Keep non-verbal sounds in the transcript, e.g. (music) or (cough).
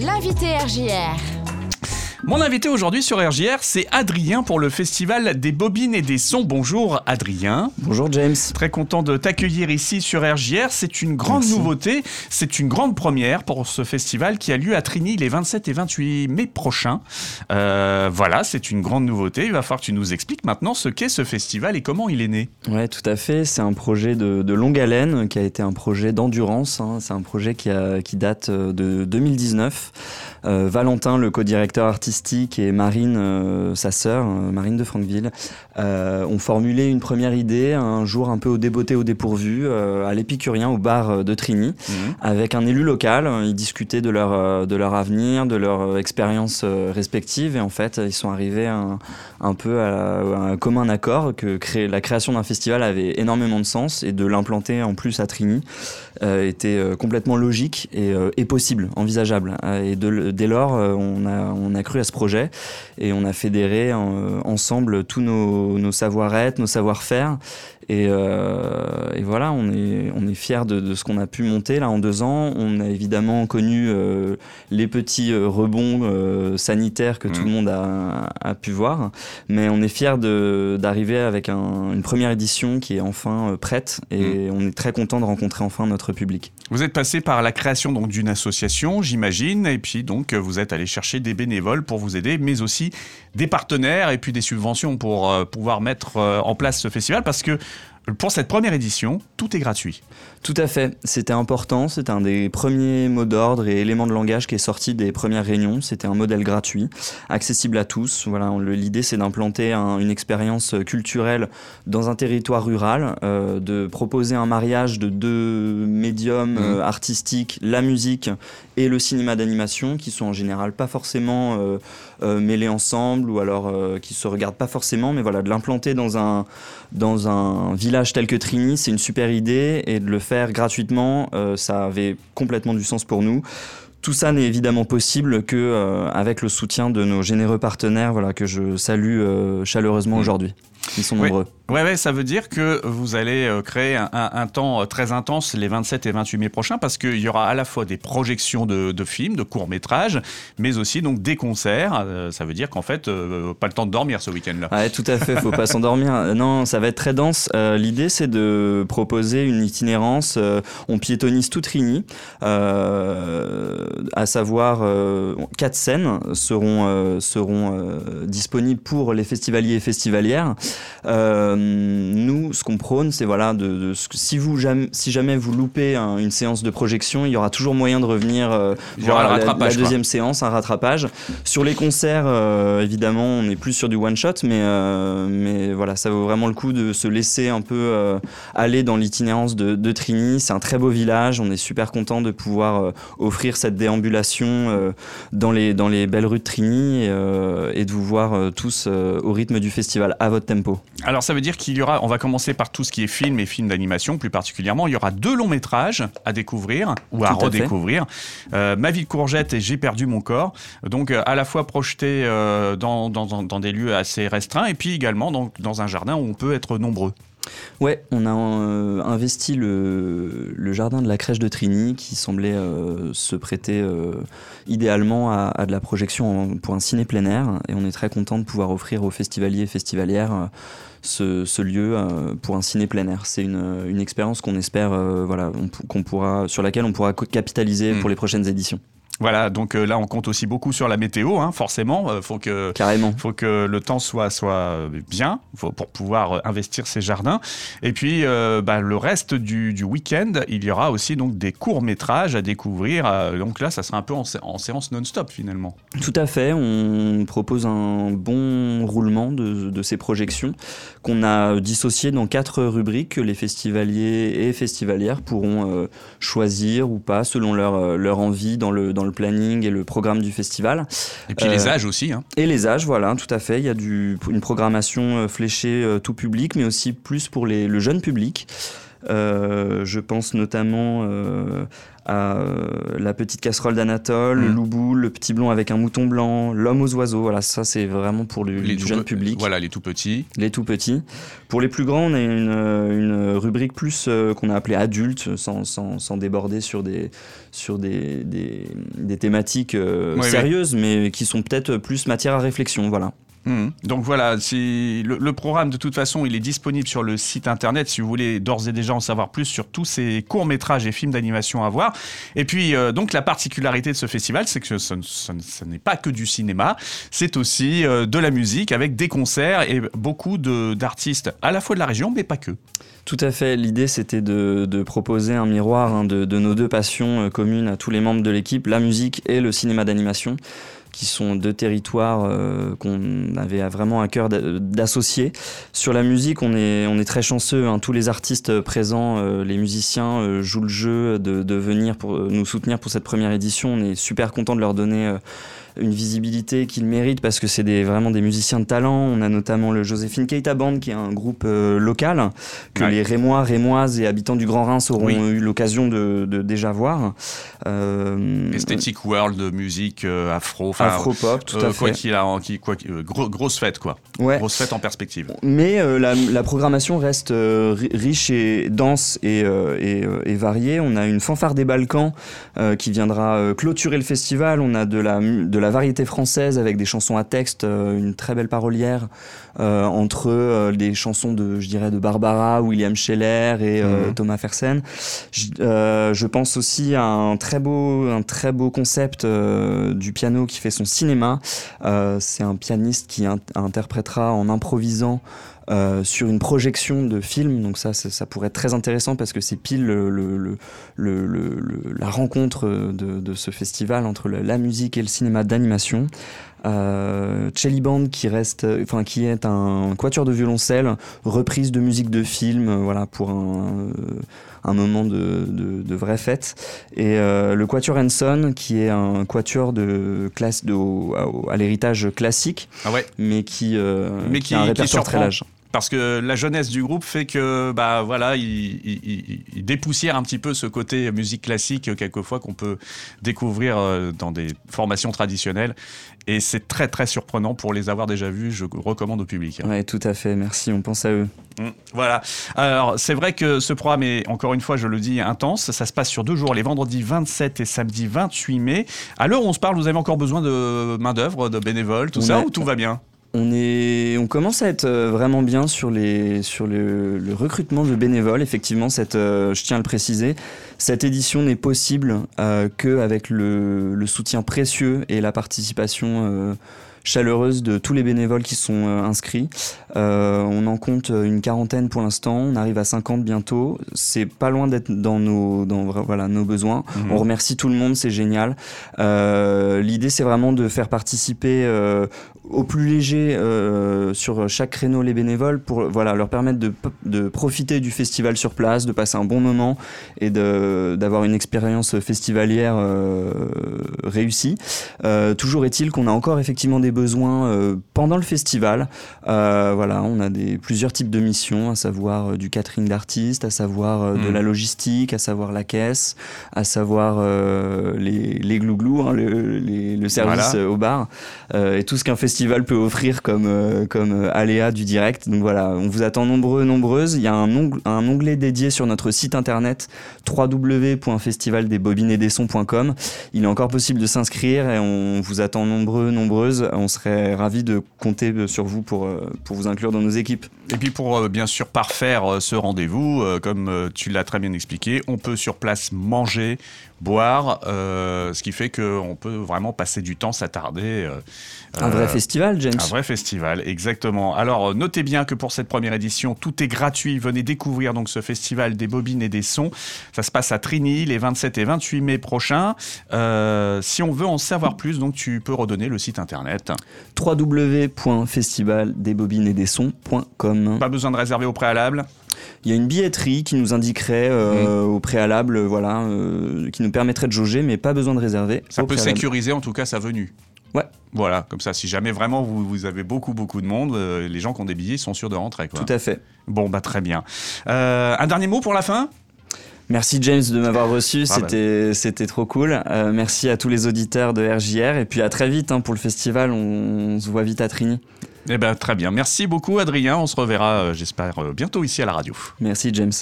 L'invité RJR. Mon invité aujourd'hui sur RJR, c'est Adrien pour le festival des bobines et des sons. Bonjour Adrien. Bonjour James. Très content de t'accueillir ici sur RJR. C'est une grande Merci. nouveauté, c'est une grande première pour ce festival qui a lieu à Trigny les 27 et 28 mai prochains. Euh, voilà, c'est une grande nouveauté. Il va falloir que tu nous expliques maintenant ce qu'est ce festival et comment il est né. Ouais, tout à fait. C'est un projet de, de longue haleine qui a été un projet d'endurance. hein. C'est un projet qui, a, qui date euh, de 2019. Euh, Valentin, le co-directeur artistique, et Marine, euh, sa sœur, euh, Marine de Franqueville, euh, ont formulé une première idée un jour un peu au débeauté, au dépourvu, à l'Épicurien, au bar de Trigny. avec un élu local. Ils discutaient de leur, de leur avenir, de leur expérience respective. Et en fait, ils sont arrivés un, un peu à, à un commun accord que créer, la création d'un festival avait énormément de sens et de l'implanter en plus à Trigny était complètement logique et, et possible, envisageable. Et de- dès lors, on a, on a cru à ce projet et on a fédéré euh, ensemble tous nos, nos savoir-être, nos savoir-faire. Et, euh, et voilà, on est, on est fiers de, de ce qu'on a pu monter là en deux ans. On a évidemment connu euh, les petits euh, rebonds euh, sanitaires que tout le monde a, a pu voir, mais on est fiers d'arriver avec un- une première édition qui est enfin euh, prête. Et on est très content de rencontrer enfin notre public. Vous êtes passé par la création donc d'une association, j'imagine, et puis donc vous êtes allé chercher des bénévoles pour vous aider, mais aussi des partenaires et puis des subventions pour euh, pouvoir mettre en place ce festival, parce que pour cette première édition, tout est gratuit. Tout à fait, c'était important, c'était un des premiers mots d'ordre et éléments de langage qui est sorti des premières réunions, c'était un modèle gratuit, accessible à tous. Voilà, l'idée c'est d'implanter un- une expérience culturelle dans un territoire rural, euh, de proposer un mariage de deux médiums Mhm. euh, artistiques, la musique et le cinéma d'animation, qui sont en général pas forcément euh, mêlés ensemble ou alors qui se regardent pas forcément, mais voilà, de l'implanter dans un dans un village tel que Trigny, c'est une super idée et de le faire gratuitement, euh, ça avait complètement du sens pour nous. Tout ça n'est évidemment possible que euh, avec le soutien de nos généreux partenaires, voilà que je salue euh, chaleureusement Mm. aujourd'hui. Ils sont Oui. nombreux. Ouais, ouais, ça veut dire que vous allez euh, créer un, un- un temps euh, très intense les 27 et 28 mai prochains, parce qu'il y aura à la fois des projections de, de films, de courts-métrages, mais aussi donc des concerts. Euh, ça veut dire qu'en fait, euh, pas le temps de dormir ce week-end-là. Ouais, tout à fait, faut pas (laughs) s'endormir. Non, ça va être très dense. Euh, L'idée, c'est de proposer une itinérance. on piétonise tout Trigny, euh, à savoir quatre scènes seront seront, disponibles pour les festivaliers et festivalières. Euh, nous, ce qu'on prône, c'est voilà, de, de- si vous jamais, si jamais vous loupez un- une séance de projection, il y aura toujours moyen de revenir euh, voir la- la, rattrapage, quoi. deuxième séance, un rattrapage. Sur les concerts, euh, évidemment, on est plus sur du one shot, mais euh, mais voilà, ça vaut vraiment le coup de se laisser un peu aller dans l'itinérance de, de Trigny. C'est un très beau village. On est super content de pouvoir offrir cette déambulation dans les dans les belles rues de Trigny et, et de vous voir tous au rythme du festival à votre Alors ça veut dire qu'il y aura, on va commencer par tout ce qui est film et film d'animation plus particulièrement, il y aura deux longs métrages à découvrir ou à redécouvrir. Euh, Ma vie de courgette et J'ai perdu mon corps. Donc euh, à la fois projeté euh, dans, dans, dans- dans des lieux assez restreints et puis également dans, dans un jardin où on peut être nombreux. Ouais, on a euh, investi le, le jardin de la crèche de Trigny qui semblait euh, se prêter euh, idéalement à, à de la projection pour un ciné plein air et on est très content de pouvoir offrir aux festivaliers et festivalières ce, ce lieu pour un ciné plein air. C'est une, une expérience qu'on espère, voilà, qu'on pourra, sur laquelle on pourra capitaliser Mm. pour les prochaines éditions. Voilà, donc euh, là on compte aussi beaucoup sur la météo, hein, forcément. Euh, faut que Carrément. faut que le temps soit soit bien faut- pour pouvoir euh, investir ces jardins. Et puis euh, bah, le reste du, du week-end, il y aura aussi donc des courts métrages à découvrir. Donc là, ça sera un peu en, sé- en séance non-stop finalement. Tout à fait, on propose un bon roulement de, de ces projections qu'on a dissociées dans quatre rubriques que les festivaliers et festivalières pourront choisir ou pas selon leur, leur envie dans le, dans le planning et le programme du festival. Et puis Euh, les âges aussi. Hein. Et les âges, voilà, tout à fait. Il y a du, une programmation euh, fléchée euh, tout public, mais aussi plus pour les, le jeune public. Euh, je pense notamment euh, La petite casserole d'Anatole, le mm. loup le petit blond avec un mouton blanc, l'homme aux oiseaux. Voilà, ça c'est vraiment pour le jeune public. Voilà, les tout petits. Les tout petits. Pour les plus grands, on a une, une rubrique plus qu'on a appelée adulte, sans, sans, sans, déborder sur des, sur des, des, des thématiques sérieuses, mais qui sont peut-être plus matière à réflexion. Voilà. Mmh. Donc voilà, le, le, programme de toute façon, il est disponible sur le site internet si vous voulez d'ores et déjà en savoir plus sur tous ces courts métrages et films d'animation à voir. Et puis euh, donc la particularité de ce festival, c'est que ce, n'est pas que du cinéma, c'est aussi euh, de la musique avec des concerts et beaucoup d'artistes à la fois de la région, mais pas que. Tout à fait. L'idée, c'était de, proposer un miroir hein, de, de, nos deux passions euh, communes à tous les membres de l'équipe, la musique et le cinéma d'animation qui sont deux territoires euh, qu'on avait vraiment à cœur d'associer. Sur la musique, on est, on est très chanceux. Hein. Tous les artistes présents, euh, les musiciens euh, jouent le jeu de, de, venir pour nous soutenir pour cette première édition. On est super content de leur donner une visibilité qu'ils méritent parce que c'est des, vraiment des musiciens de talent. On a notamment le Joséphine Keita Band qui est un groupe euh, local que les Rémois, Rémoises et habitants du Grand Reims auront eu l'occasion de, déjà voir. Euh, Aesthetic World de musique euh, afro. Afro-pop, tout à fait. Quoi qu'il a, qui, quoi, grosse fête quoi. Ouais. Grosse fête en perspective. Mais la, la, programmation reste riche et dense et, et, et, variée. On a une fanfare des Balkans qui viendra clôturer le festival. On a de la, de la la variété française avec des chansons à texte, euh, une très belle parolière euh, entre euh, des chansons de, je dirais, de Barbara, William Scheller et mhm. Thomas Fersen. Je, pense aussi à un très beau, un très beau concept du piano qui fait son cinéma. C'est un pianiste qui interprétera en improvisant euh, sur une projection de film. Donc ça, ça, pourrait être très intéressant parce que c'est pile le, la rencontre de, ce festival entre la musique et le cinéma d'animation. Euh, Chelly Band qui reste, enfin qui est un quatuor de violoncelle, reprise de musique de film, voilà pour un, un moment de, de, vraie fête. Et euh, le quatuor Henson qui est un quatuor de classe de, à, l'héritage classique, ah ouais. mais qui, mais qui, a un répertoire très large parce que la jeunesse du groupe fait que bah voilà il, dépoussière un petit peu ce côté musique classique quelquefois qu'on peut découvrir euh, dans des formations traditionnelles. Et c'est très très surprenant pour les avoir déjà vus je recommande au public Oui, tout à fait. Merci on pense à eux. Mmh, voilà. Alors c'est vrai que ce programme est encore une fois je le dis intense. Ça se passe sur deux jours les vendredis 27 et samedi 28 mai. À l'heure où on se parle vous avez encore besoin de main d'œuvre de bénévoles tout ça ou tout va bien? On, est, on commence à être euh, vraiment bien sur, le, recrutement de bénévoles. Effectivement, cette, euh, je tiens à le préciser, cette édition n'est possible euh, qu'avec le, le, soutien précieux et la participation chaleureuse de tous les bénévoles qui sont euh, inscrits. Euh, on en compte une quarantaine pour l'instant, on arrive à 50 bientôt. C'est pas loin d'être dans nos, dans, voilà, nos besoins. Mhm. On remercie tout le monde, c'est génial. Euh, l'idée, c'est vraiment de faire participer au plus léger sur chaque créneau les bénévoles pour voilà, leur permettre de, de profiter du festival sur place, de passer un bon moment et d'avoir une expérience festivalière réussie. toujours est-il qu'on a encore effectivement des besoins euh, pendant le festival. Euh, voilà, on a des, plusieurs types de missions, à savoir euh, du catering d'artistes, à savoir de mm. la logistique, à savoir la caisse, à savoir les, les glouglous, hein, le, le, service au bar, et tout ce qu'un festival peut offrir comme, comme aléa du direct. Donc voilà, on vous attend nombreux, nombreuses. Il y a un, un onglet dédié sur notre site internet www.festivaldesbobinetdessons.com. Il est encore possible de s'inscrire et on vous attend nombreux, nombreuses. On serait ravis de compter sur vous pour, euh, vous inclure dans nos équipes. Et puis pour euh, bien sûr parfaire euh, ce rendez-vous, comme tu l'as très bien expliqué, on peut sur place manger, boire, ce qui fait qu'on peut vraiment passer du temps, s'attarder. un vrai festival, James. Un vrai festival, exactement. Alors notez bien que pour cette première édition, tout est gratuit. Venez découvrir donc ce festival des bobines et des sons. Ça se passe à Trini les 27 et 28 mai prochains. si on veut en savoir plus, donc tu peux redonner le site internet www.festivaldesbobinetdessons.com. Pas besoin de réserver au préalable il y a une billetterie qui nous indiquerait euh, mmh. au préalable, voilà, euh, qui nous permettrait de jauger, mais pas besoin de réserver. Ça peut sécuriser en tout cas sa venue. Ouais. Voilà, comme ça, si jamais vraiment vous, avez beaucoup, beaucoup de monde, euh, les gens qui ont des billets sont sûrs de rentrer. Tout à fait. Bon, bah très bien. un dernier mot pour la fin? Merci James de m'avoir reçu, ah c'était c'était trop cool. Euh, merci à tous les auditeurs de RJR et puis à très vite hein, pour le festival, on, se voit vite à Trini. Eh ben très bien, merci beaucoup Adrien, on se reverra j'espère bientôt ici à la radio. Merci James.